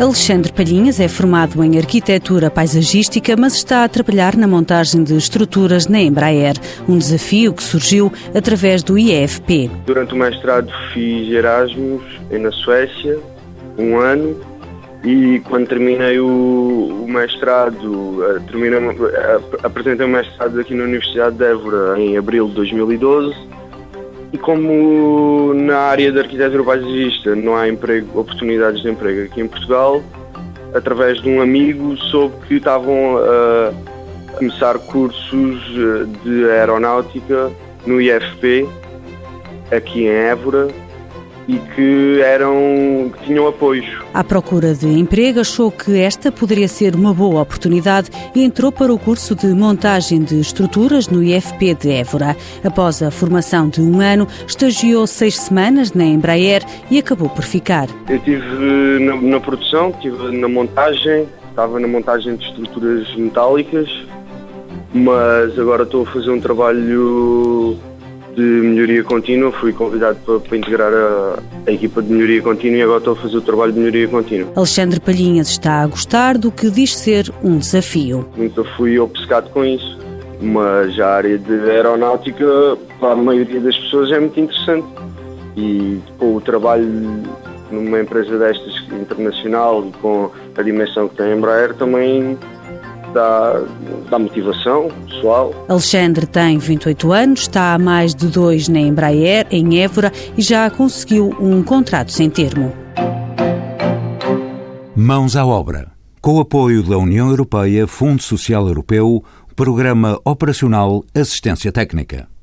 Alexandre Palhinhas é formado em arquitetura paisagística, mas está a trabalhar na montagem de estruturas na Embraer, um desafio que surgiu através do IEFP. Durante o mestrado fiz Erasmus na Suécia, um ano, e quando terminei o, mestrado, eh, terminei, eh, apresentei o mestrado aqui na Universidade de Évora em abril de 2012 e como na área da arquitetura paisagista não há emprego, oportunidades de emprego aqui em Portugal, através de um amigo soube que estavam a começar cursos eh, de aeronáutica no IFP, aqui em Évora, e que eram que tinham apoio. À procura de emprego, achou que esta poderia ser uma boa oportunidade e entrou para o curso de montagem de estruturas no IFP de Évora. Após a formação de um ano, estagiou seis semanas na Embraer e acabou por ficar. Eu estive na, na produção, estive na montagem, estava na montagem de estruturas metálicas, mas agora estou a fazer um trabalho de melhoria contínua, fui convidado para, para integrar a, a, equipa de melhoria contínua e agora estou a fazer o trabalho de melhoria contínua. Alexandre Palhinhas está a gostar do que diz ser um desafio. Nunca fui obcecado com isso, mas a área de aeronáutica, para a maioria das pessoas, é muito interessante. E com o trabalho numa empresa destas internacional e com a dimensão que tem a Embraer também dá, dá motivação pessoal. Alexandre tem 28 anos, está há mais de dois na Embraer, em Évora, e já conseguiu um contrato sem termo. Mãos à obra. Com o apoio da União Europeia, Fundo Social Europeu, Programa Operacional Assistência Técnica.